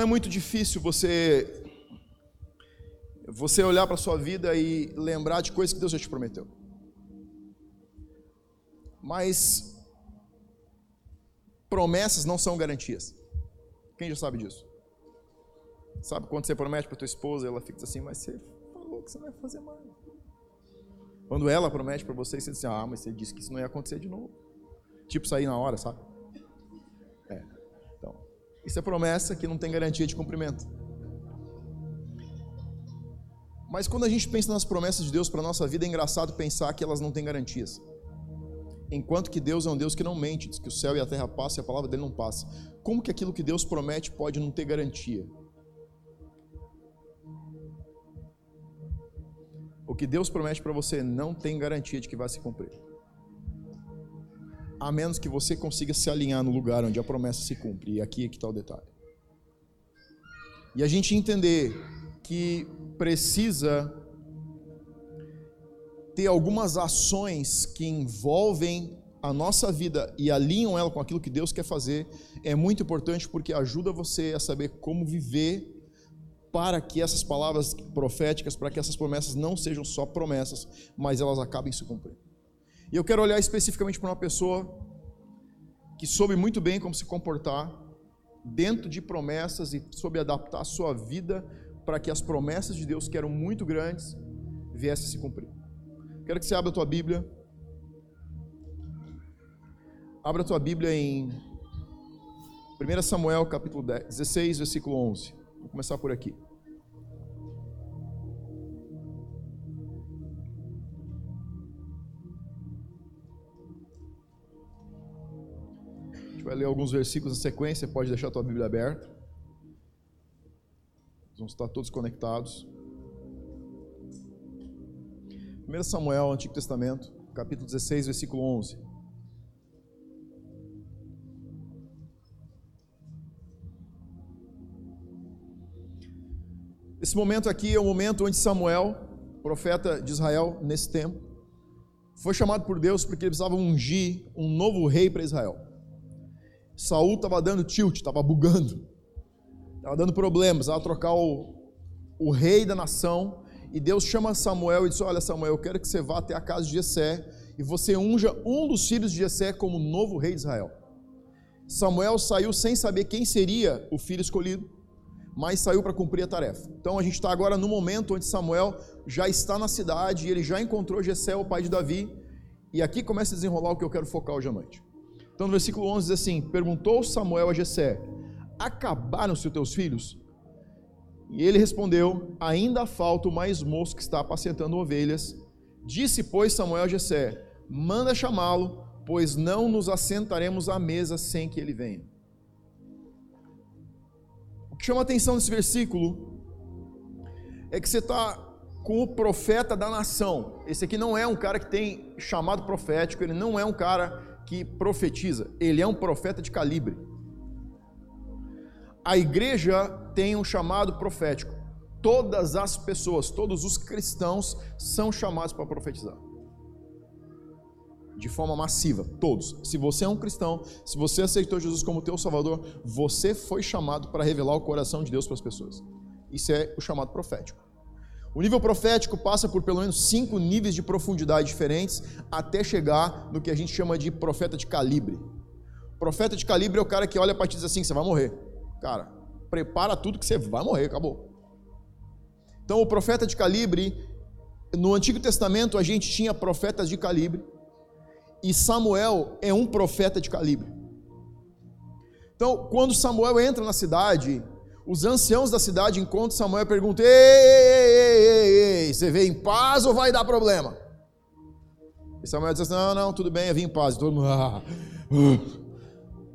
Não é muito difícil você você olhar para sua vida e lembrar de coisas que Deus já te prometeu. Mas promessas não são garantias. Quem já sabe disso? Sabe quando você promete para tua esposa, ela fica assim, mas você falou que você não vai fazer mais. Quando ela promete para você, você diz assim, ah, mas você disse que isso não ia acontecer de novo. Tipo sair na hora, sabe? Isso é promessa que não tem garantia de cumprimento. Mas quando a gente pensa nas promessas de Deus para a nossa vida, é engraçado pensar que elas não têm garantias. Enquanto que Deus é um Deus que não mente, diz que o céu e a terra passam e a palavra dele não passa. Como que aquilo que Deus promete pode não ter garantia? O que Deus promete para você não tem garantia de que vai se cumprir. A menos que você consiga se alinhar no lugar onde a promessa se cumpre. E aqui é que está o detalhe. E a gente entender que precisa ter algumas ações que envolvem a nossa vida e alinham ela com aquilo que Deus quer fazer, é muito importante porque ajuda você a saber como viver para que essas palavras proféticas, para que essas promessas não sejam só promessas, mas elas acabem se cumprindo. E eu quero olhar especificamente para uma pessoa que soube muito bem como se comportar dentro de promessas e soube adaptar a sua vida para que as promessas de Deus, que eram muito grandes, viessem a se cumprir. Quero que você abra a tua Bíblia. Abra a tua Bíblia em 1 Samuel capítulo 16, versículo 11. Vou começar por aqui. Vai ler alguns versículos na sequência, pode deixar a tua Bíblia aberta. Vamos estar todos conectados. 1 Samuel, Antigo Testamento, capítulo 16, versículo 11. Esse momento aqui é o momento onde Samuel, profeta de Israel nesse tempo, foi chamado por Deus porque ele precisava ungir um novo rei para Israel. Saul estava dando tilt, estava bugando, estava dando problemas, estava trocar o, o rei da nação. E Deus chama Samuel e diz: Olha, Samuel, eu quero que você vá até a casa de Jessé e você unja um dos filhos de Jessé como novo rei de Israel. Samuel saiu sem saber quem seria o filho escolhido mas saiu para cumprir a tarefa. Então a gente está agora no momento onde Samuel já está na cidade e ele já encontrou Jessé, o pai de Davi, e aqui começa a desenrolar o que eu quero focar hoje à noite. Então no versículo 11 diz assim: Perguntou Samuel a Jessé: Acabaram-se teus filhos? E ele respondeu: Ainda falta o mais moço que está apacentando ovelhas. Disse, pois, Samuel a Jessé: Manda chamá-lo, pois não nos assentaremos à mesa sem que ele venha que chama a atenção nesse versículo é que você está com o profeta da nação. Esse aqui não é um cara que tem chamado profético, ele não é um cara que profetiza, ele é um profeta de calibre. A igreja tem um chamado profético. Todas as pessoas, todos os cristãos são chamados para profetizar de forma massiva, todos. Se você é um cristão, se você aceitou Jesus como teu salvador, você foi chamado para revelar o coração de Deus para as pessoas. Isso é o chamado profético. O nível profético passa por pelo menos cinco níveis de profundidade diferentes até chegar no que a gente chama de profeta de calibre. profeta de calibre é o cara que olha para ti e diz assim: você vai morrer. Cara, prepara tudo que você vai morrer, acabou. Então, o profeta de calibre, no Antigo Testamento a gente tinha profetas de calibre e Samuel é um profeta de calibre. Então, quando Samuel entra na cidade, os anciãos da cidade encontram Samuel e perguntam: ei, ei, ei, ei, você veio em paz ou vai dar problema? E Samuel diz assim: não, não, tudo bem, eu vim em paz. Todo mundo, ah, uh.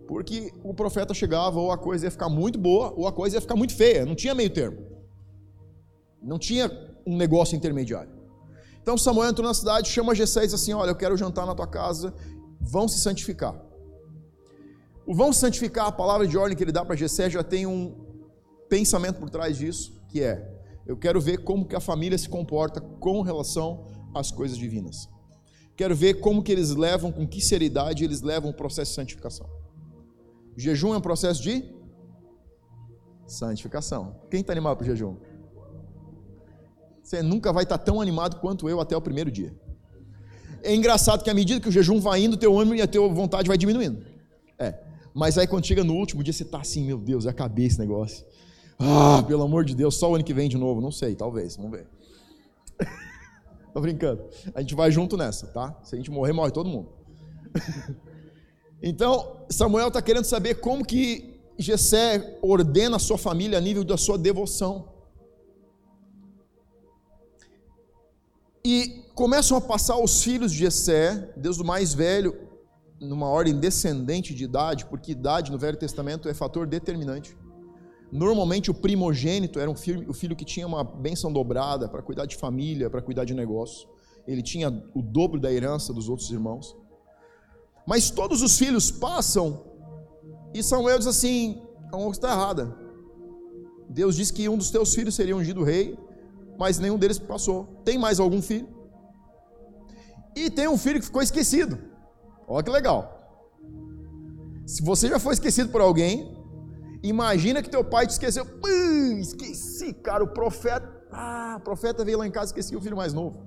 Porque o profeta chegava, ou a coisa ia ficar muito boa, ou a coisa ia ficar muito feia, não tinha meio termo. Não tinha um negócio intermediário. Então Samuel entrou na cidade, chama Gessé e diz assim: Olha, eu quero jantar na tua casa, vão se santificar. O vão se santificar, a palavra de ordem que ele dá para Gessé já tem um pensamento por trás disso, que é: eu quero ver como que a família se comporta com relação às coisas divinas. Quero ver como que eles levam, com que seriedade eles levam o processo de santificação. O jejum é um processo de Santificação. Quem está animado para o jejum? Você nunca vai estar tá tão animado quanto eu até o primeiro dia. É engraçado que à medida que o jejum vai indo, teu ânimo e a tua vontade vai diminuindo. É. Mas aí quando chega no último dia, você está assim, meu Deus, já acabei esse negócio. Ah, pelo amor de Deus, só o ano que vem de novo. Não sei, talvez, vamos ver. Tô brincando. A gente vai junto nessa, tá? Se a gente morrer, morre todo mundo. então, Samuel está querendo saber como que Jessé ordena a sua família a nível da sua devoção. E começam a passar os filhos de Jessé, desde o mais velho, numa ordem descendente de idade, porque idade no Velho Testamento é fator determinante. Normalmente o primogênito era um filho, o filho que tinha uma bênção dobrada para cuidar de família, para cuidar de negócio. Ele tinha o dobro da herança dos outros irmãos. Mas todos os filhos passam e Samuel diz assim: a honra está errada. Deus disse que um dos teus filhos seria ungido rei, mas nenhum deles passou. Tem mais algum filho? E tem um filho que ficou esquecido. Olha que legal. Se você já foi esquecido por alguém, Imagina que teu pai te esqueceu. esqueci, cara, o profeta. Ah, o profeta veio lá em casa e esqueci o filho mais novo.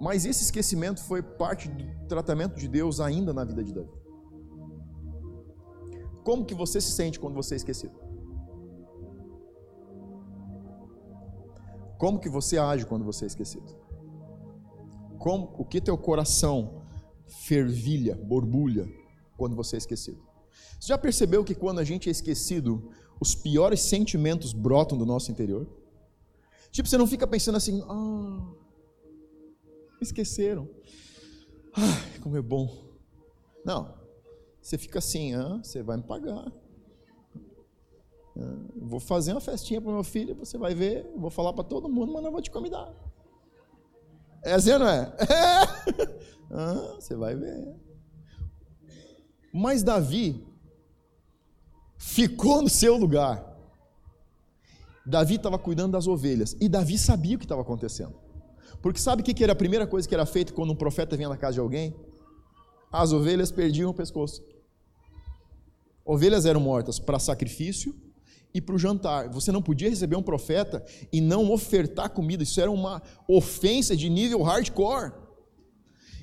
Mas esse esquecimento foi parte do tratamento de Deus ainda na vida de Davi. Como que você se sente quando você é esquecido? Como que você age quando você é esquecido? Como, o que teu coração fervilha, borbulha quando você é esquecido. Você já percebeu que quando a gente é esquecido, os piores sentimentos brotam do nosso interior? Tipo, você não fica pensando assim, ah, esqueceram. Ah, como é bom. Não, você fica assim, ah, você vai me pagar. Ah, vou fazer uma festinha para meu filho, você vai ver, vou falar para todo mundo, mas não vou te convidar. É assim ou não é? é. Ah, você vai ver. Mas Davi ficou no seu lugar. Davi estava cuidando das ovelhas e Davi sabia o que estava acontecendo. Porque sabe o que era a primeira coisa que era feita quando um profeta vinha na casa de alguém? As ovelhas perdiam o pescoço. Ovelhas eram mortas para sacrifício e para o jantar. Você não podia receber um profeta e não ofertar comida. Isso era uma ofensa de nível hardcore.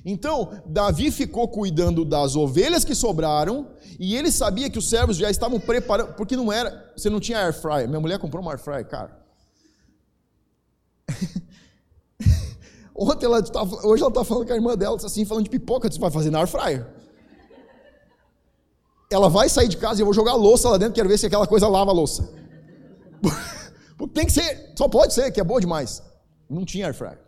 Então, Davi ficou cuidando das ovelhas que sobraram, e ele sabia que os servos já estavam preparando, porque não era, você não tinha air fryer. Minha mulher comprou uma air fryer, cara. Ontem ela tava, hoje ela está falando com a irmã dela, assim, falando de pipoca, você vai fazer na air fryer. Ela vai sair de casa e eu vou jogar a louça lá dentro, quero ver se aquela coisa lava a louça. Porque tem que ser, só pode ser, que é boa demais. Não tinha air fryer.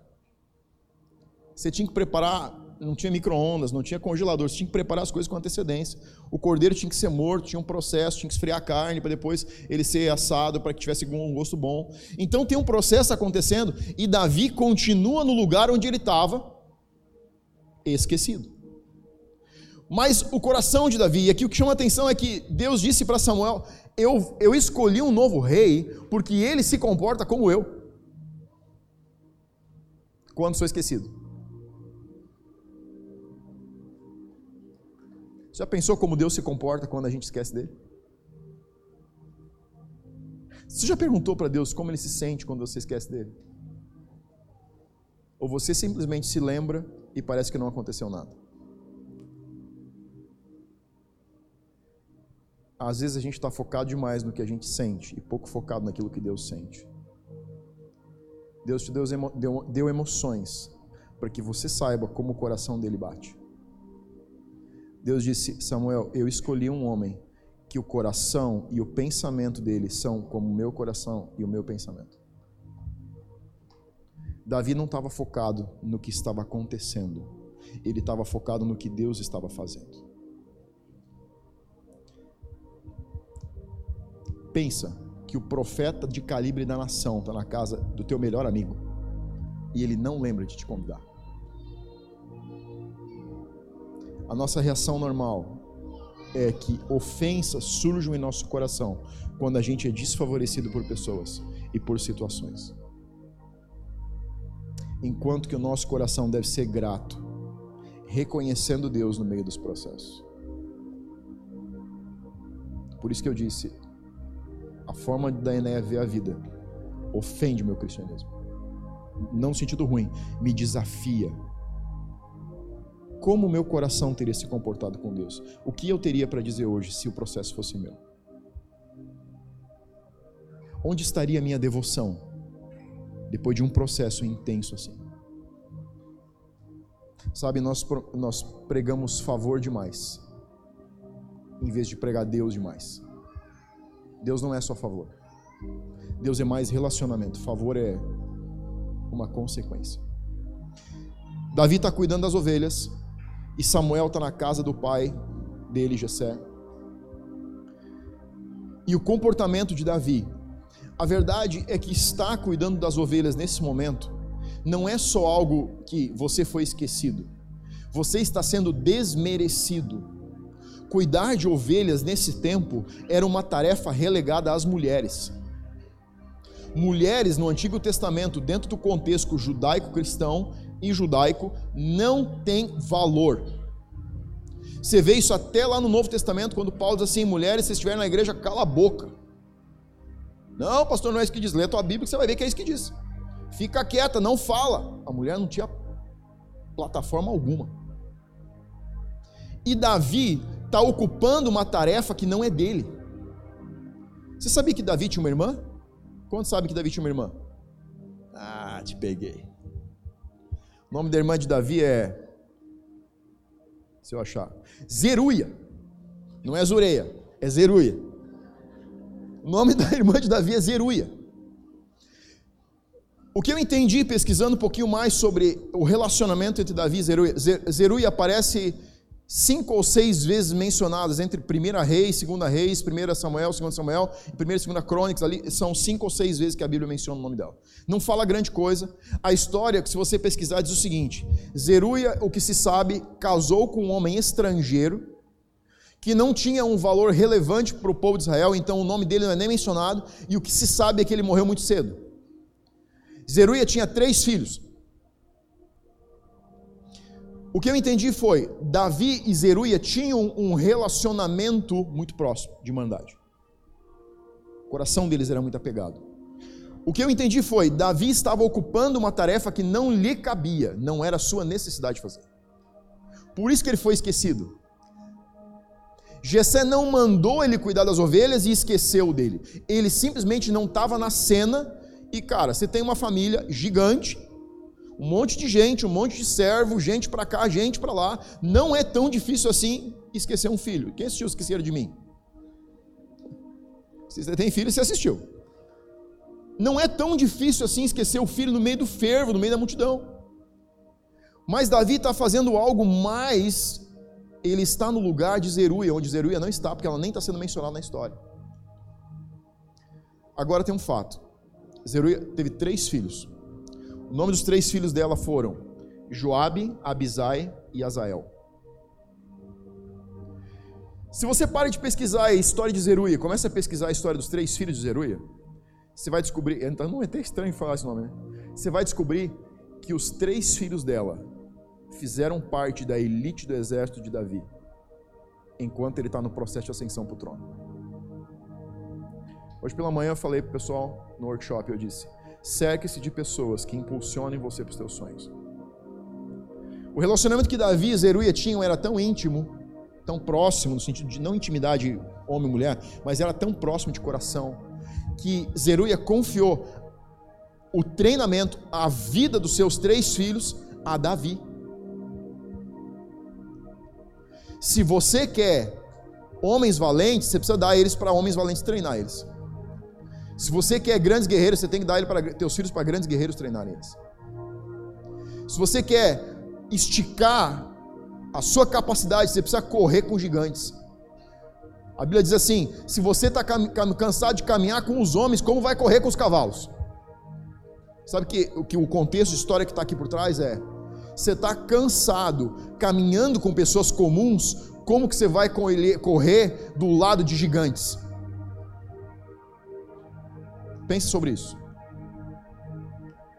Você tinha que preparar não tinha micro-ondas, não tinha congelador, você tinha que preparar as coisas com antecedência. O cordeiro tinha que ser morto, tinha um processo, tinha que esfriar a carne para depois ele ser assado para que tivesse um gosto bom. Então tem um processo acontecendo e Davi continua no lugar onde ele estava, esquecido. Mas o coração de Davi, e aqui o que chama a atenção é que Deus disse para Samuel: eu, eu escolhi um novo rei porque ele se comporta como eu. Quando sou esquecido. Já pensou como Deus se comporta quando a gente esquece dele? Você já perguntou para Deus como ele se sente quando você esquece dele? Ou você simplesmente se lembra e parece que não aconteceu nada? Às vezes a gente está focado demais no que a gente sente e pouco focado naquilo que Deus sente. Deus te deu, deu emoções para que você saiba como o coração dele bate. Deus disse: Samuel, eu escolhi um homem que o coração e o pensamento dele são como o meu coração e o meu pensamento. Davi não estava focado no que estava acontecendo, ele estava focado no que Deus estava fazendo. Pensa que o profeta de calibre da nação está na casa do teu melhor amigo e ele não lembra de te convidar. A nossa reação normal é que ofensas surjam em nosso coração quando a gente é desfavorecido por pessoas e por situações. Enquanto que o nosso coração deve ser grato, reconhecendo Deus no meio dos processos. por isso que eu disse, a forma da Enéia ver a vida ofende o meu cristianismo. Não no sentido ruim, me desafia. Como o meu coração teria se comportado com Deus? O que eu teria para dizer hoje se o processo fosse meu? Onde estaria a minha devoção depois de um processo intenso assim? Sabe, nós, nós pregamos favor demais, em vez de pregar Deus demais. Deus não é só favor. Deus é mais relacionamento. Favor é uma consequência. Davi está cuidando das ovelhas e Samuel está na casa do pai dele, Jessé. E o comportamento de Davi, a verdade é que estar cuidando das ovelhas nesse momento não é só algo que você foi esquecido. Você está sendo desmerecido cuidar de ovelhas nesse tempo era uma tarefa relegada às mulheres. Mulheres no Antigo Testamento, dentro do contexto judaico-cristão e judaico, não tem valor. Você vê isso até lá no Novo Testamento, quando Paulo diz assim: mulheres, se estiverem na igreja, cala a boca. Não, pastor, não é isso que diz. Lê a tua Bíblia que você vai ver que é isso que diz. Fica quieta, não fala. A mulher não tinha plataforma alguma. E Davi está ocupando uma tarefa que não é dele. Você sabia que Davi tinha uma irmã? Quantos sabe que Davi tinha uma irmã? Ah, te peguei. O nome da irmã de Davi é. Se eu achar. Zeruia. Não é Zureia, é Zeruia. O nome da irmã de Davi é Zeruia. O que eu entendi pesquisando um pouquinho mais sobre o relacionamento entre Davi e Zeruia, Zeruia aparece cinco ou seis vezes mencionadas entre 1 Reis, 2 Reis, 1 Samuel, 2 Samuel 1 e 2 Crônicas, ali são cinco ou seis vezes que a Bíblia menciona o nome dela. Não fala grande coisa. A história, se você pesquisar, diz o seguinte: Zeruia, o que se sabe, casou com um homem estrangeiro que não tinha um valor relevante para o povo de Israel, então o nome dele não é nem mencionado, e o que se sabe é que ele morreu muito cedo. Zeruia tinha três filhos. O que eu entendi foi, Davi e Zeruia tinham um relacionamento muito próximo de irmandade. O coração deles era muito apegado. O que eu entendi foi, Davi estava ocupando uma tarefa que não lhe cabia, não era sua necessidade de fazer. Por isso que ele foi esquecido. Jessé não mandou ele cuidar das ovelhas e esqueceu dele. Ele simplesmente não estava na cena e, cara, você tem uma família gigante, um monte de gente, um monte de servo, gente para cá, gente para lá. Não é tão difícil assim esquecer um filho. Quem assistiu Esqueceram de Mim? Se você tem filho, você assistiu. Não é tão difícil assim esquecer o filho no meio do fervo, no meio da multidão. Mas Davi está fazendo algo mais. Ele está no lugar de Zeruia, onde Zeruia não está, porque ela nem está sendo mencionada na história. Agora tem um fato: Zeruia teve três filhos. O nome dos três filhos dela foram Joabe, Abisai e Azael. Se você para de pesquisar a história de Zeruia, começa a pesquisar a história dos três filhos de Zeruia, você vai descobrir, então não é até estranho falar esse nome, né? Você vai descobrir que os três filhos dela fizeram parte da elite do exército de Davi, enquanto ele está no processo de ascensão para o trono. Hoje pela manhã eu falei para o pessoal no workshop, eu disse, Cerque-se de pessoas que impulsionem você para os seus sonhos. O relacionamento que Davi e Zeruia tinham era tão íntimo, tão próximo, no sentido de não intimidade homem e mulher, mas era tão próximo de coração, que Zeruia confiou o treinamento, a vida dos seus três filhos a Davi. Se você quer homens valentes, você precisa dar eles para homens valentes treinar eles. Se você quer grandes guerreiros, você tem que dar ele para teus filhos para grandes guerreiros treinarem eles. Se você quer esticar a sua capacidade, você precisa correr com gigantes. A Bíblia diz assim: se você está cansado de caminhar com os homens, como vai correr com os cavalos? Sabe que, que o contexto de história que está aqui por trás é: você está cansado caminhando com pessoas comuns, como que você vai correr do lado de gigantes? Pense sobre isso.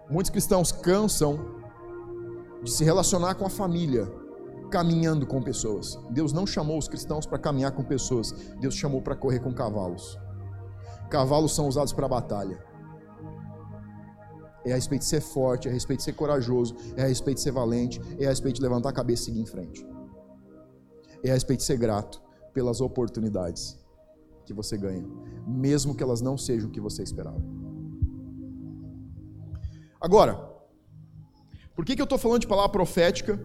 Muitos cristãos cansam de se relacionar com a família caminhando com pessoas. Deus não chamou os cristãos para caminhar com pessoas. Deus chamou para correr com cavalos. Cavalos são usados para batalha. É a respeito de ser forte, é a respeito de ser corajoso, é a respeito de ser valente, é a respeito de levantar a cabeça e seguir em frente. É a respeito de ser grato pelas oportunidades que você ganha, mesmo que elas não sejam o que você esperava. Agora, por que, que eu estou falando de palavra profética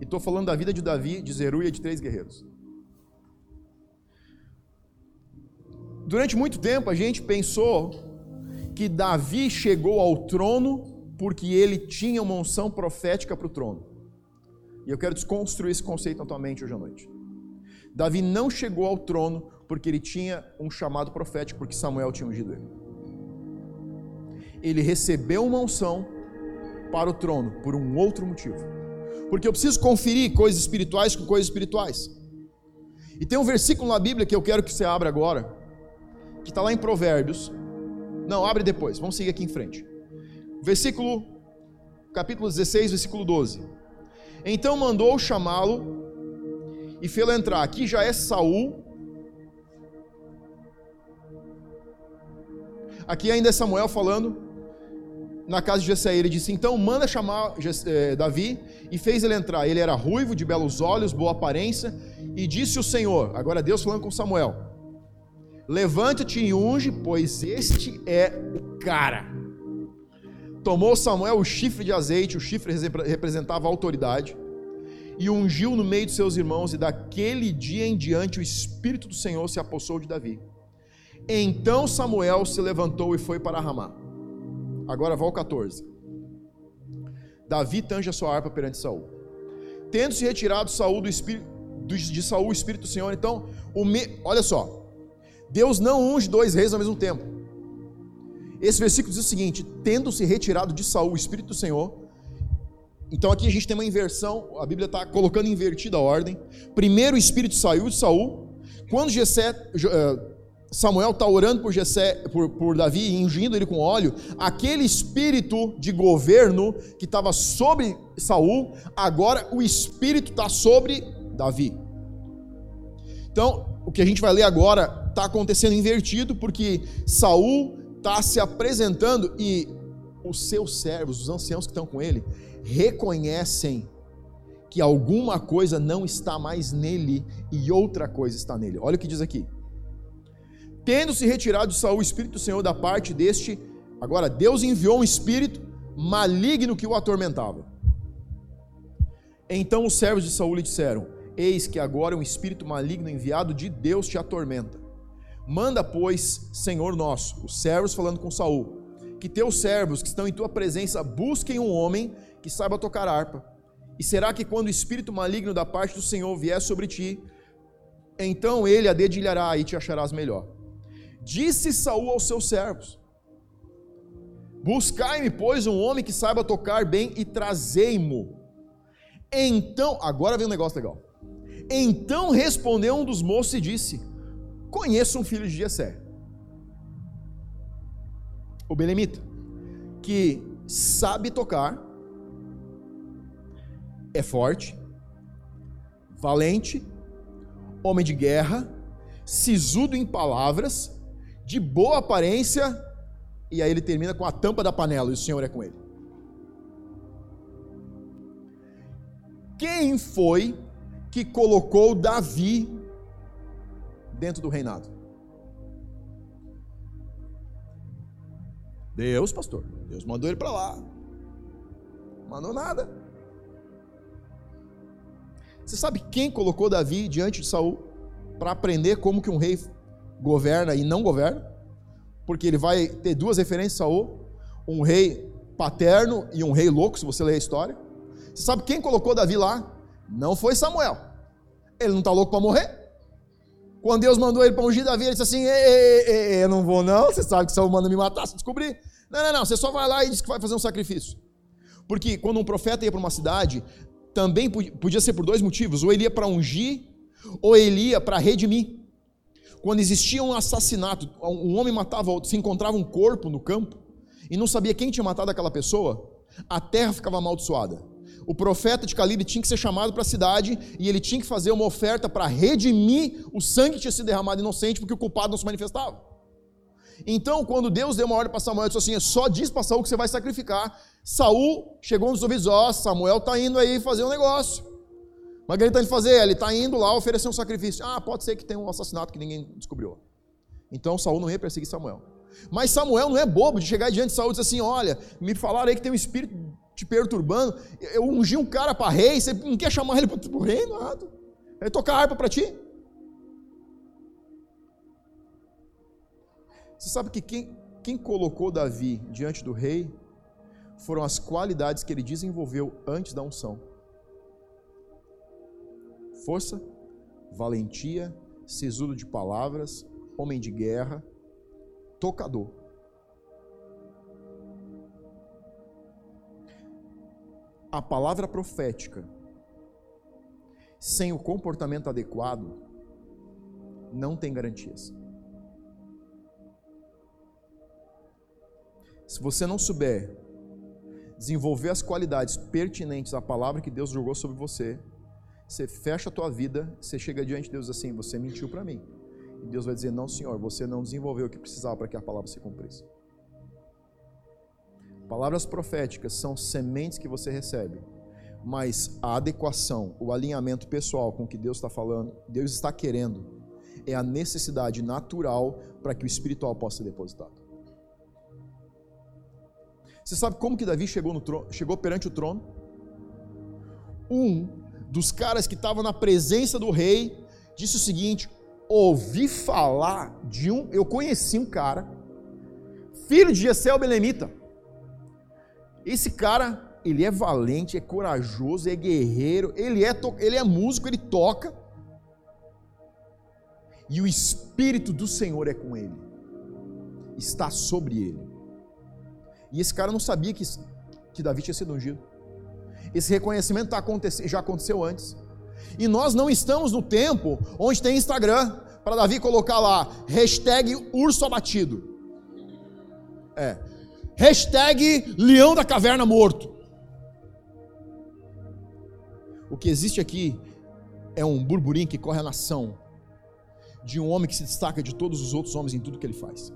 e estou falando da vida de Davi, de Zeruia e de três guerreiros? Durante muito tempo a gente pensou que Davi chegou ao trono porque ele tinha uma unção profética para o trono. E eu quero desconstruir esse conceito na tua mente hoje à noite. Davi não chegou ao trono porque ele tinha um chamado profético, porque Samuel tinha ungido ele. Ele recebeu uma unção para o trono por um outro motivo. Porque eu preciso conferir coisas espirituais com coisas espirituais. E tem um versículo na Bíblia que eu quero que você abra agora, que está lá em Provérbios. Não, abre depois, vamos seguir aqui em frente. Versículo, capítulo 16, versículo 12. Então mandou chamá-lo e fê-lo entrar. Aqui já é Saul. Aqui ainda é Samuel falando na casa de Jessé. Ele disse: Então manda chamar eh, Davi e fez ele entrar. Ele era ruivo, de belos olhos, boa aparência. E disse o Senhor, agora Deus falando com Samuel: Levanta-te e unge, pois este é o cara. Tomou Samuel o chifre de azeite, o chifre representava a autoridade, e ungiu no meio de seus irmãos, e daquele dia em diante o Espírito do Senhor se apossou de Davi. Então Samuel se levantou e foi para Ramá. Agora vá ao 14. Davi tange a sua harpa perante Saul. Tendo se retirado Saul do espírito de Saul o espírito do Senhor, então o me... olha só. Deus não unge dois reis ao mesmo tempo. Esse versículo diz o seguinte: tendo se retirado de Saul o espírito do Senhor, então aqui a gente tem uma inversão, a Bíblia está colocando invertida a ordem. Primeiro o espírito saiu de Saul. Quando Jessé, eh, Samuel está orando por, Jessé, por, por Davi e ungindo ele com óleo, aquele espírito de governo que estava sobre Saul, agora o espírito está sobre Davi. Então, o que a gente vai ler agora está acontecendo invertido, porque Saul está se apresentando e os seus servos, os anciãos que estão com ele, reconhecem que alguma coisa não está mais nele e outra coisa está nele. Olha o que diz aqui. Tendo se retirado de Saul o espírito do Senhor da parte deste, agora Deus enviou um espírito maligno que o atormentava. Então os servos de Saul lhe disseram: Eis que agora um espírito maligno enviado de Deus te atormenta. Manda, pois, Senhor nosso, os servos falando com Saul, que teus servos que estão em tua presença busquem um homem que saiba tocar harpa. E será que quando o espírito maligno da parte do Senhor vier sobre ti, então ele a dedilhará e te acharás melhor. Disse Saul aos seus servos: Buscai-me, pois, um homem que saiba tocar bem e trazei-mo. Então, agora vem um negócio legal. Então respondeu um dos moços e disse: Conheço um filho de Jessé, o Belemita, que sabe tocar é forte, valente, homem de guerra, sisudo em palavras, de boa aparência, e aí ele termina com a tampa da panela, e o Senhor é com ele. Quem foi que colocou Davi dentro do reinado? Deus, pastor. Deus mandou ele para lá. Mandou nada. Você sabe quem colocou Davi diante de Saul para aprender como que um rei governa e não governa? Porque ele vai ter duas referências a um rei paterno e um rei louco, se você ler a história. Você sabe quem colocou Davi lá? Não foi Samuel. Ele não está louco para morrer? Quando Deus mandou ele para ungir Davi, ele disse assim: ei, ei, ei, eu não vou não, você sabe que Saul manda me matar se descobrir. Não, não, não, você só vai lá e diz que vai fazer um sacrifício. Porque quando um profeta ia para uma cidade, também podia ser por dois motivos: ou ele ia para ungir, ou ele ia para redimir. Quando existia um assassinato, um homem matava outro, se encontrava um corpo no campo e não sabia quem tinha matado aquela pessoa, a terra ficava amaldiçoada. o profeta de Calibre tinha que ser chamado para a cidade e ele tinha que fazer uma oferta para redimir o sangue que tinha sido derramado inocente, porque o culpado não se manifestava. Então, quando Deus deu uma ordem para Samuel, disse assim: só diz para Saul que você vai sacrificar. Saul chegou nos ouvidos: ó, oh, Samuel está indo aí fazer um negócio. Mas o que ele está indo fazer? Ele está indo lá oferecer um sacrifício. Ah, pode ser que tenha um assassinato que ninguém descobriu. Então Saul não ia perseguir Samuel. Mas Samuel não é bobo de chegar diante de Saul e dizer assim: olha, me falaram aí que tem um espírito te perturbando. Eu ungi um cara para rei, você não quer chamar ele para o rei? Nada. Ele tocar harpa para ti. Você sabe que quem, quem colocou Davi diante do rei foram as qualidades que ele desenvolveu antes da unção: força, valentia, sisudo de palavras, homem de guerra, tocador. A palavra profética, sem o comportamento adequado, não tem garantias. Se você não souber desenvolver as qualidades pertinentes à palavra que Deus jogou sobre você, você fecha a tua vida, você chega diante de Deus assim, você mentiu para mim. E Deus vai dizer: Não, Senhor, você não desenvolveu o que precisava para que a palavra se cumprisse. Palavras proféticas são sementes que você recebe, mas a adequação, o alinhamento pessoal com o que Deus está falando, Deus está querendo, é a necessidade natural para que o espiritual possa ser depositado. Você sabe como que Davi chegou, no trono, chegou perante o trono? Um dos caras que estava na presença do rei disse o seguinte: ouvi falar de um, eu conheci um cara, filho de Jessel Belemita. Esse cara, ele é valente, é corajoso, é guerreiro, ele é, ele é músico, ele toca. E o Espírito do Senhor é com ele, está sobre ele. E esse cara não sabia que, que Davi tinha sido ungido. Esse reconhecimento tá já aconteceu antes. E nós não estamos no tempo onde tem Instagram para Davi colocar lá, hashtag urso abatido. É. Hashtag leão da caverna morto. O que existe aqui é um burburinho que corre a nação de um homem que se destaca de todos os outros homens em tudo que ele faz.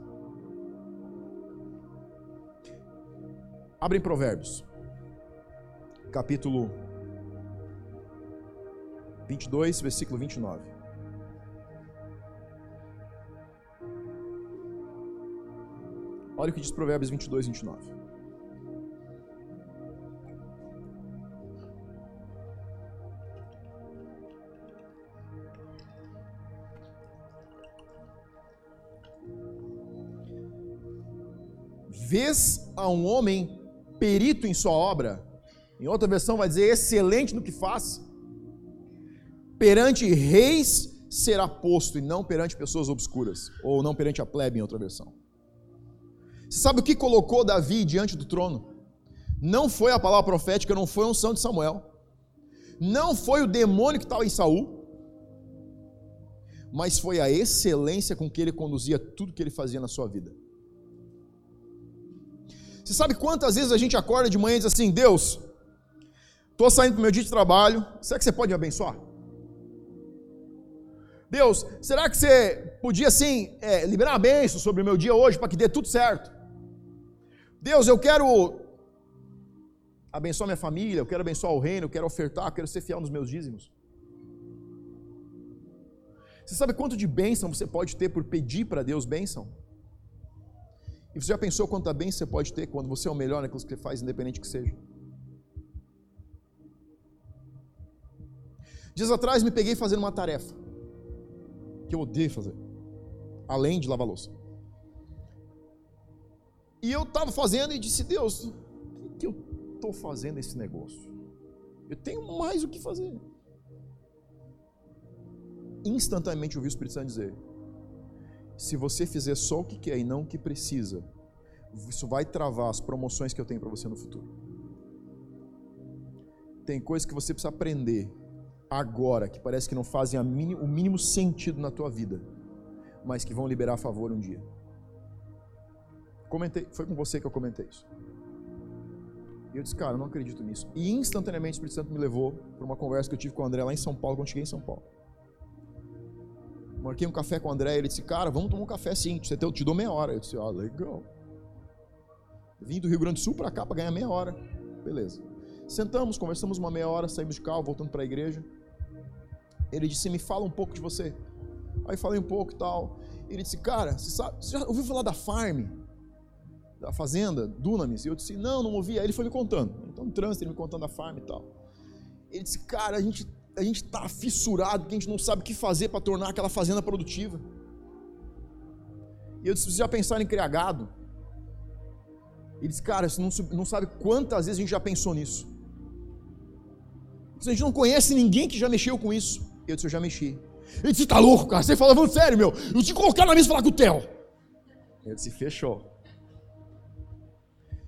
Abre em Provérbios, capítulo 22, versículo 29. Olha o que diz Provérbios 22, 29. Vês a um homem perito em sua obra, em outra versão vai dizer excelente no que faz, perante reis será posto e não perante pessoas obscuras, ou não perante a plebe em outra versão. Você sabe o que colocou Davi diante do trono? Não foi a palavra profética, não foi a unção de Samuel, não foi o demônio que estava em Saul, mas foi a excelência com que ele conduzia tudo que ele fazia na sua vida. Você sabe quantas vezes a gente acorda de manhã e diz assim: Deus, estou saindo para meu dia de trabalho, será que você pode me abençoar? Deus, será que você podia assim é, liberar a bênção sobre o meu dia hoje para que dê tudo certo? Deus, eu quero abençoar minha família, eu quero abençoar o reino, eu quero ofertar, eu quero ser fiel nos meus dízimos. Você sabe quanto de bênção você pode ter por pedir para Deus bênção? E você já pensou quanta bênção você pode ter quando você é o melhor naquilo que você faz, independente que seja? Dias atrás me peguei fazendo uma tarefa que eu odeio fazer, além de lavar louça. E eu estava fazendo e disse: Deus, o que eu estou fazendo esse negócio? Eu tenho mais o que fazer. Instantaneamente ouvi o Espírito Santo dizer: se você fizer só o que quer e não o que precisa, isso vai travar as promoções que eu tenho para você no futuro. Tem coisas que você precisa aprender agora, que parece que não fazem o mínimo sentido na tua vida, mas que vão liberar a favor um dia. Comentei, foi com você que eu comentei isso. E eu disse, cara, eu não acredito nisso. E instantaneamente o Espírito Santo me levou para uma conversa que eu tive com o André lá em São Paulo, quando cheguei em São Paulo. Marquei um café com o André, ele disse, cara, vamos tomar um café sim, você eu te dou meia hora. Eu disse, ah, legal. Vim do Rio Grande do Sul para cá para ganhar meia hora. Beleza. Sentamos, conversamos uma meia hora, saímos de carro, voltando para a igreja. Ele disse, me fala um pouco de você. Aí falei um pouco e tal. Ele disse, cara, você, sabe, você já ouviu falar da Farm? Da fazenda, Dunamis? E eu disse, não, não ouvi. Aí ele foi me contando. Então, no trânsito, ele me contando da Farm e tal. Ele disse, cara, a gente a gente está fissurado, porque a gente não sabe o que fazer para tornar aquela fazenda produtiva. E eu disse: vocês já pensaram em criar gado? Ele disse: cara, você não, não sabe quantas vezes a gente já pensou nisso. A gente não conhece ninguém que já mexeu com isso. Eu disse: eu já mexi. Ele disse: tá louco, cara? Você falando sério, meu? Eu te colocar na mesa e falar com o Theo. Eu disse: fechou.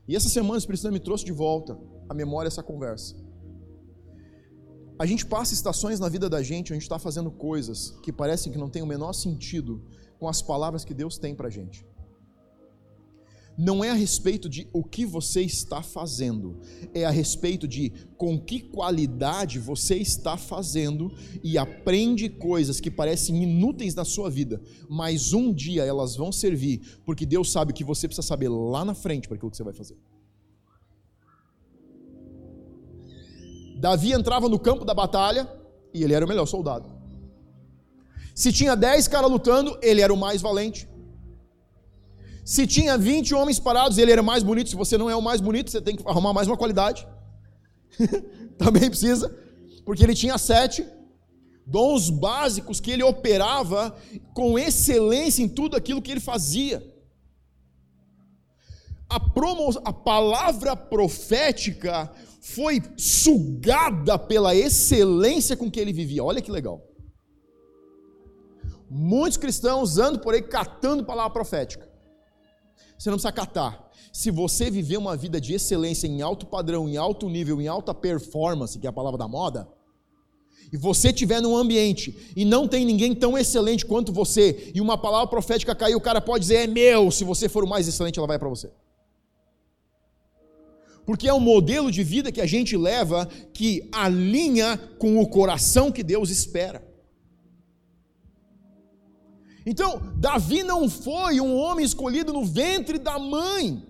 E essa semana o Espírito Santo me trouxe de volta a memória essa conversa. A gente passa estações na vida da gente onde a gente está fazendo coisas que parecem que não tem o menor sentido com as palavras que Deus tem para a gente. Não é a respeito de o que você está fazendo, é a respeito de com que qualidade você está fazendo e aprende coisas que parecem inúteis na sua vida, mas um dia elas vão servir, porque Deus sabe que você precisa saber lá na frente para aquilo que você vai fazer. Davi entrava no campo da batalha e ele era o melhor soldado. Se tinha 10 caras lutando, ele era o mais valente. Se tinha 20 homens parados, ele era mais bonito. Se você não é o mais bonito, você tem que arrumar mais uma qualidade. Também precisa, porque ele tinha sete dons básicos que ele operava com excelência em tudo aquilo que ele fazia. A, promo, a palavra profética foi sugada pela excelência com que ele vivia. Olha que legal. Muitos cristãos andam por aí catando palavra profética. Você não precisa catar. Se você viver uma vida de excelência em alto padrão, em alto nível, em alta performance, que é a palavra da moda, e você estiver num ambiente e não tem ninguém tão excelente quanto você, e uma palavra profética cair, o cara pode dizer é meu. Se você for o mais excelente, ela vai para você porque é um modelo de vida que a gente leva que alinha com o coração que Deus espera. Então, Davi não foi um homem escolhido no ventre da mãe.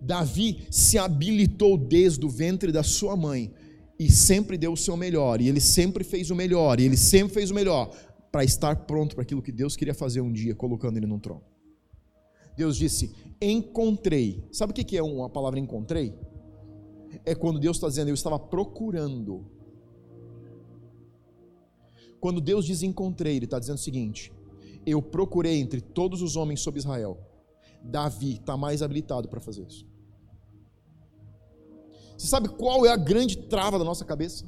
Davi se habilitou desde o ventre da sua mãe e sempre deu o seu melhor, e ele sempre fez o melhor, e ele sempre fez o melhor para estar pronto para aquilo que Deus queria fazer um dia, colocando ele num trono. Deus disse: Encontrei. Sabe o que é uma palavra encontrei? É quando Deus está dizendo, eu estava procurando. Quando Deus diz encontrei, Ele está dizendo o seguinte: Eu procurei entre todos os homens sobre Israel. Davi está mais habilitado para fazer isso. Você sabe qual é a grande trava da nossa cabeça?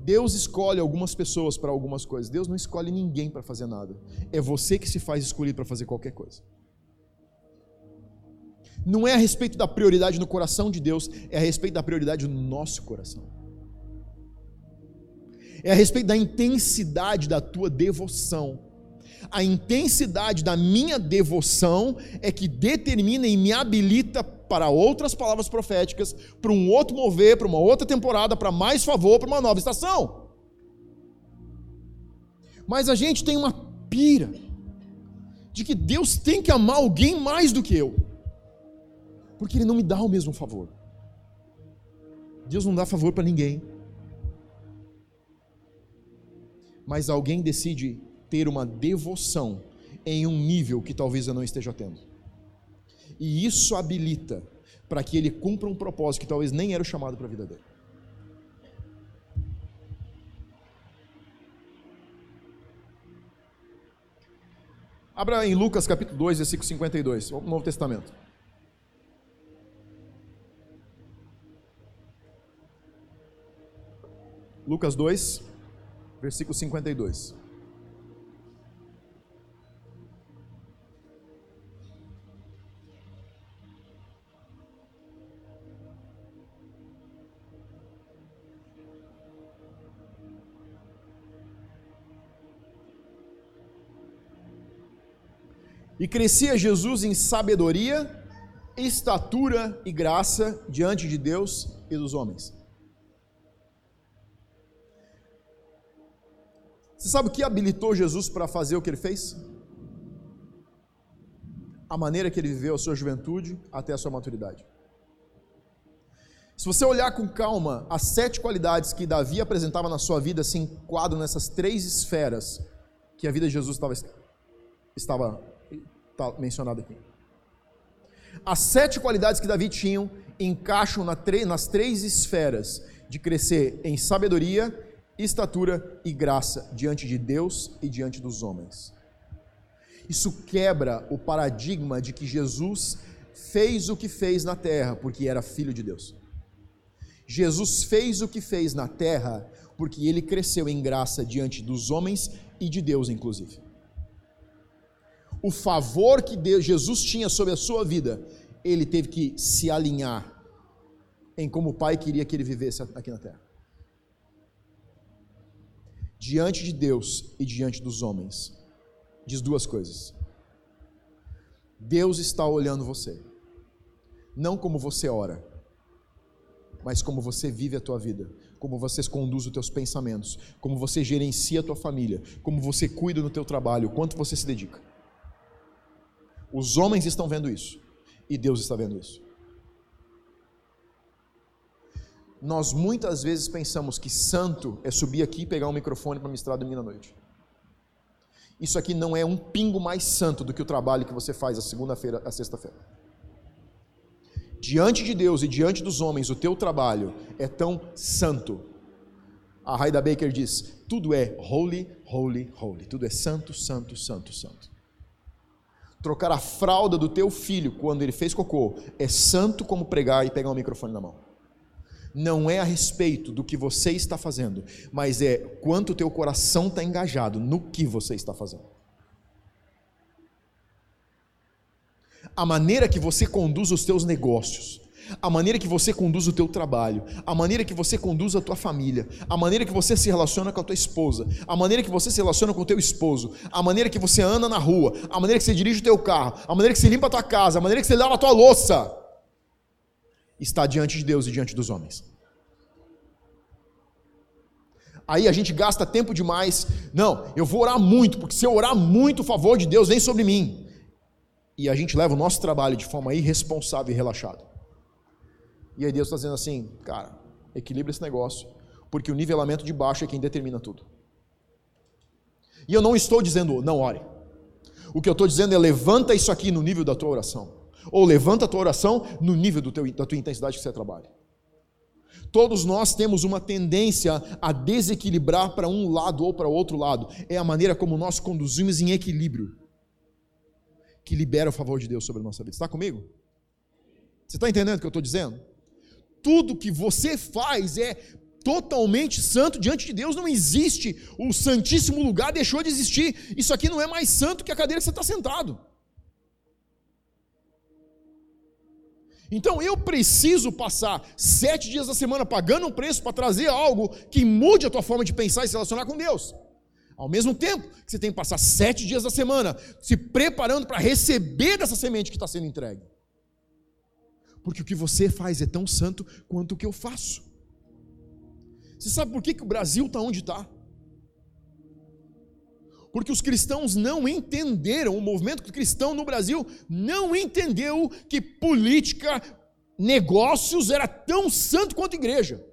Deus escolhe algumas pessoas para algumas coisas. Deus não escolhe ninguém para fazer nada. É você que se faz escolhido para fazer qualquer coisa não é a respeito da prioridade no coração de Deus, é a respeito da prioridade no nosso coração. É a respeito da intensidade da tua devoção. A intensidade da minha devoção é que determina e me habilita para outras palavras proféticas, para um outro mover, para uma outra temporada, para mais favor, para uma nova estação. Mas a gente tem uma pira de que Deus tem que amar alguém mais do que eu. Porque Ele não me dá o mesmo favor. Deus não dá favor para ninguém. Mas alguém decide ter uma devoção em um nível que talvez eu não esteja tendo. E isso habilita para que ele cumpra um propósito que talvez nem era o chamado para a vida dele. Abra em Lucas capítulo 2, versículo 52, o Novo Testamento. Lucas 2, versículo 52. E crescia Jesus em sabedoria estatura e graça diante de Deus e dos homens. Você sabe o que habilitou Jesus para fazer o que ele fez? A maneira que ele viveu a sua juventude até a sua maturidade. Se você olhar com calma, as sete qualidades que Davi apresentava na sua vida se enquadram nessas três esferas que a vida de Jesus estava, estava tá mencionada aqui. As sete qualidades que Davi tinha encaixam nas três esferas de crescer em sabedoria, estatura e graça diante de Deus e diante dos homens. Isso quebra o paradigma de que Jesus fez o que fez na terra porque era filho de Deus. Jesus fez o que fez na terra porque ele cresceu em graça diante dos homens e de Deus, inclusive. O favor que Deus, Jesus tinha sobre a sua vida, ele teve que se alinhar em como o Pai queria que ele vivesse aqui na terra. Diante de Deus e diante dos homens, diz duas coisas. Deus está olhando você, não como você ora, mas como você vive a tua vida, como você conduz os teus pensamentos, como você gerencia a tua família, como você cuida no teu trabalho, quanto você se dedica. Os homens estão vendo isso e Deus está vendo isso. Nós muitas vezes pensamos que santo é subir aqui e pegar um microfone para ministrar domingo à noite. Isso aqui não é um pingo mais santo do que o trabalho que você faz a segunda-feira, a sexta-feira diante de Deus e diante dos homens, o teu trabalho é tão santo. A Raida Baker diz: tudo é holy, holy, holy. Tudo é santo, santo, santo, santo. Trocar a fralda do teu filho quando ele fez cocô é santo como pregar e pegar um microfone na mão. Não é a respeito do que você está fazendo, mas é quanto o teu coração está engajado no que você está fazendo. a maneira que você conduz os teus negócios, a maneira que você conduz o teu trabalho, a maneira que você conduz a tua família, a maneira que você se relaciona com a tua esposa, a maneira que você se relaciona com o teu esposo, a maneira que você anda na rua, a maneira que você dirige o teu carro, a maneira que você limpa a tua casa, a maneira que você lava a tua louça, está diante de Deus e diante dos homens. Aí a gente gasta tempo demais. Não, eu vou orar muito, porque se eu orar muito, o favor de Deus vem sobre mim e a gente leva o nosso trabalho de forma irresponsável e relaxada. E aí Deus está dizendo assim, cara, equilibra esse negócio, porque o nivelamento de baixo é quem determina tudo. E eu não estou dizendo, não ore. O que eu estou dizendo é levanta isso aqui no nível da tua oração. Ou levanta a tua oração no nível do teu, da tua intensidade que você trabalha. Todos nós temos uma tendência a desequilibrar para um lado ou para outro lado. É a maneira como nós conduzimos em equilíbrio que libera o favor de Deus sobre a nossa vida. Está comigo? Você está entendendo o que eu estou dizendo? Tudo que você faz é totalmente santo diante de Deus, não existe. O santíssimo lugar deixou de existir. Isso aqui não é mais santo que a cadeira que você está sentado. Então eu preciso passar sete dias da semana pagando um preço para trazer algo que mude a tua forma de pensar e se relacionar com Deus. Ao mesmo tempo que você tem que passar sete dias da semana se preparando para receber dessa semente que está sendo entregue. Porque o que você faz é tão santo quanto o que eu faço. Você sabe por que, que o Brasil está onde está? Porque os cristãos não entenderam, o movimento cristão no Brasil não entendeu que política, negócios era tão santo quanto igreja.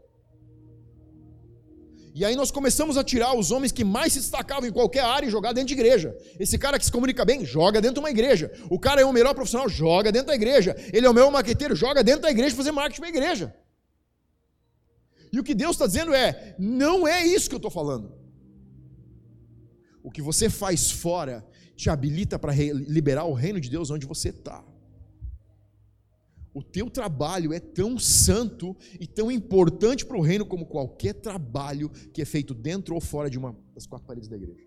E aí nós começamos a tirar os homens que mais se destacavam em qualquer área e jogar dentro de igreja. Esse cara que se comunica bem, joga dentro de uma igreja. O cara é o melhor profissional, joga dentro da igreja. Ele é o melhor maqueteiro, joga dentro da igreja fazer marketing para igreja. E o que Deus está dizendo é: não é isso que eu estou falando. O que você faz fora te habilita para liberar o reino de Deus onde você está. O teu trabalho é tão santo e tão importante para o reino como qualquer trabalho que é feito dentro ou fora de uma das quatro paredes da igreja.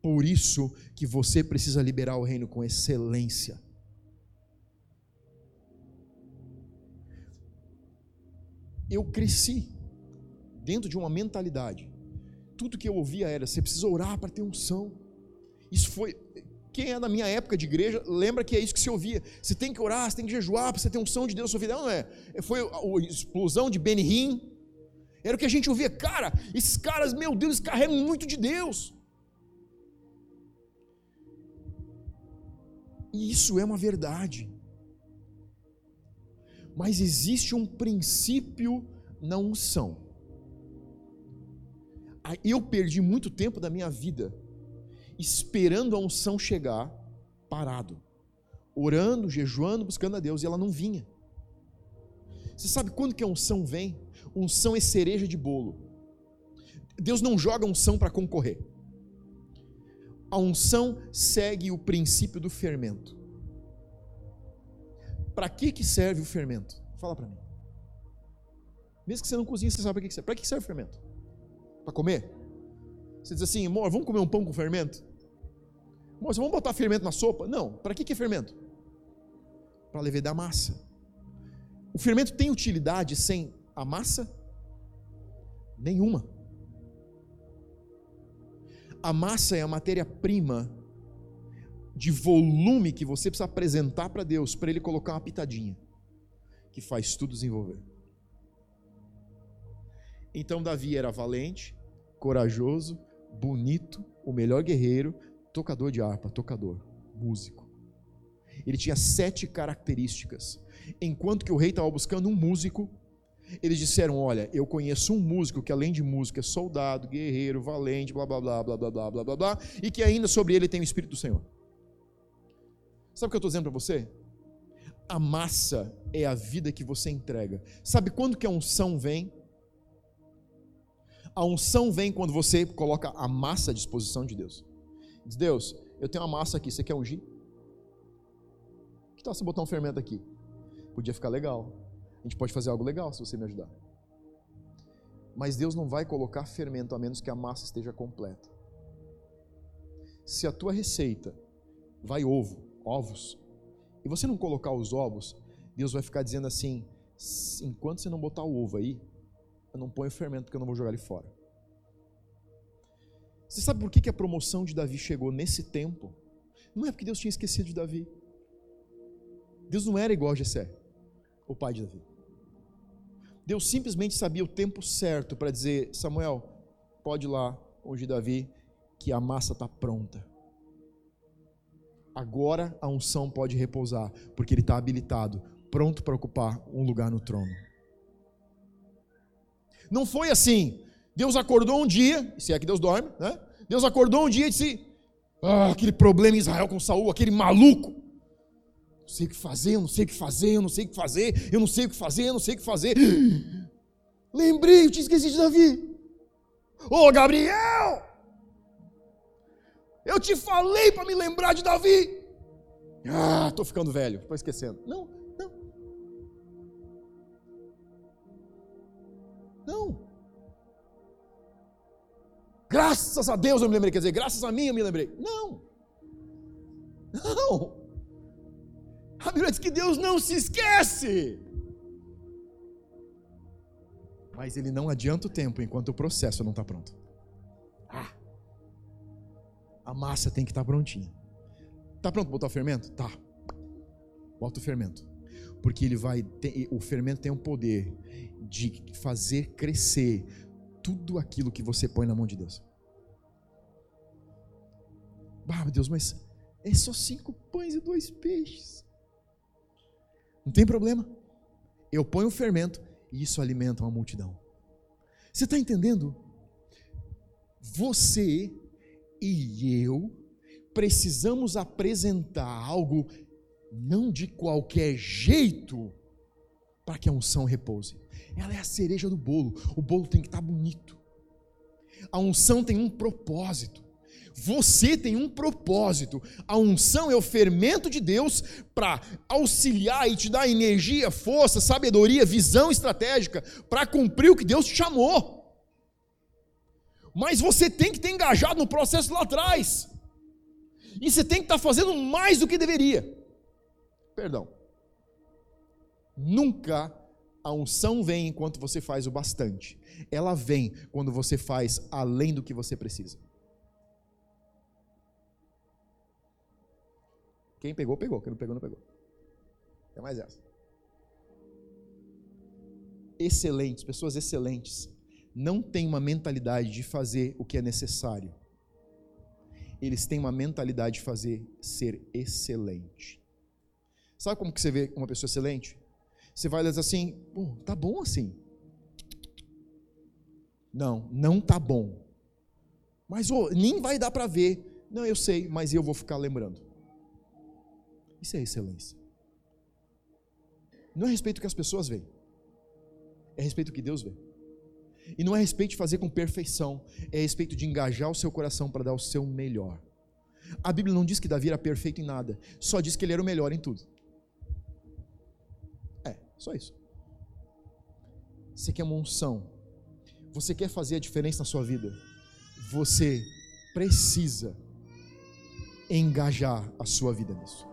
Por isso que você precisa liberar o reino com excelência. Eu cresci dentro de uma mentalidade. Tudo que eu ouvia era: você precisa orar para ter unção. Isso foi quem é da minha época de igreja lembra que é isso que se ouvia. Você tem que orar, você tem que jejuar para você ter som de Deus na sua vida. Não é. Foi a explosão de Benihim. Era o que a gente ouvia. Cara, esses caras, meu Deus, eles carregam muito de Deus. E isso é uma verdade. Mas existe um princípio na unção. Eu perdi muito tempo da minha vida esperando a unção chegar, parado, orando, jejuando, buscando a Deus, e ela não vinha. Você sabe quando que a unção vem? Unção é cereja de bolo. Deus não joga unção para concorrer. A unção segue o princípio do fermento. Para que, que serve o fermento? Fala para mim. Mesmo que você não cozinhe, você sabe para que serve. Para que serve o fermento? Para comer? Você diz assim, amor, vamos comer um pão com fermento? Moça, vamos botar fermento na sopa? Não. Para que, que é fermento? Para levedar a massa. O fermento tem utilidade sem a massa? Nenhuma. A massa é a matéria-prima de volume que você precisa apresentar para Deus, para Ele colocar uma pitadinha, que faz tudo desenvolver. Então, Davi era valente, corajoso, bonito, o melhor guerreiro, tocador de harpa, tocador, músico. Ele tinha sete características. Enquanto que o rei estava buscando um músico, eles disseram: Olha, eu conheço um músico que além de música é soldado, guerreiro, valente, blá blá blá blá blá blá blá blá blá, e que ainda sobre ele tem o Espírito do Senhor. Sabe o que eu estou dizendo para você? A massa é a vida que você entrega. Sabe quando que a unção vem? A unção vem quando você coloca a massa à disposição de Deus. Diz, Deus, eu tenho uma massa aqui, você quer ungir? Que tal se botar um fermento aqui? Podia ficar legal. A gente pode fazer algo legal se você me ajudar. Mas Deus não vai colocar fermento a menos que a massa esteja completa. Se a tua receita vai ovo, ovos, e você não colocar os ovos, Deus vai ficar dizendo assim: enquanto você não botar o ovo aí, eu não ponho fermento porque eu não vou jogar ele fora. Você sabe por que a promoção de Davi chegou nesse tempo? Não é porque Deus tinha esquecido de Davi. Deus não era igual a Jessé, o pai de Davi. Deus simplesmente sabia o tempo certo para dizer: Samuel, pode ir lá, onde Davi, que a massa está pronta. Agora a unção pode repousar, porque ele está habilitado, pronto para ocupar um lugar no trono. Não foi assim, Deus acordou um dia, se é que Deus dorme, né? Deus acordou um dia e disse: ah, aquele problema em Israel com Saul, aquele maluco. Não sei o que fazer, eu não sei o que fazer, eu não sei o que fazer, eu não sei o que fazer, eu não sei o que fazer. Lembrei, eu tinha esquecido de Davi. Ô oh, Gabriel! Eu te falei para me lembrar de Davi. Ah, estou ficando velho, estou esquecendo. Não, não. Graças a Deus eu me lembrei, quer dizer, graças a mim eu me lembrei. Não. Não. A Bíblia diz que Deus não se esquece. Mas ele não adianta o tempo enquanto o processo não está pronto. Ah. A massa tem que estar tá prontinha. Está pronto para botar o fermento? Tá. Bota o fermento. Porque ele vai ter, o fermento tem o poder de fazer crescer tudo aquilo que você põe na mão de Deus. Ah, meu Deus, mas é só cinco pães e dois peixes. Não tem problema. Eu ponho o fermento e isso alimenta uma multidão. Você está entendendo? Você e eu precisamos apresentar algo não de qualquer jeito para que a unção repouse. Ela é a cereja do bolo. O bolo tem que estar bonito. A unção tem um propósito. Você tem um propósito. A unção é o fermento de Deus para auxiliar e te dar energia, força, sabedoria, visão estratégica para cumprir o que Deus te chamou. Mas você tem que ter engajado no processo lá atrás. E você tem que estar fazendo mais do que deveria. Perdão. Nunca a unção vem enquanto você faz o bastante. Ela vem quando você faz além do que você precisa. Quem pegou, pegou. Quem não pegou, não pegou. É mais essa. Excelentes, pessoas excelentes, não têm uma mentalidade de fazer o que é necessário. Eles têm uma mentalidade de fazer ser excelente. Sabe como que você vê uma pessoa excelente? Você vai dizer assim, Pô, tá bom assim. Não, não tá bom. Mas oh, nem vai dar para ver. Não, eu sei, mas eu vou ficar lembrando. Isso é excelência. Não é respeito que as pessoas veem, é respeito que Deus vê. E não é respeito de fazer com perfeição, é respeito de engajar o seu coração para dar o seu melhor. A Bíblia não diz que Davi era perfeito em nada, só diz que ele era o melhor em tudo. Só isso. Você quer uma unção, você quer fazer a diferença na sua vida, você precisa engajar a sua vida nisso.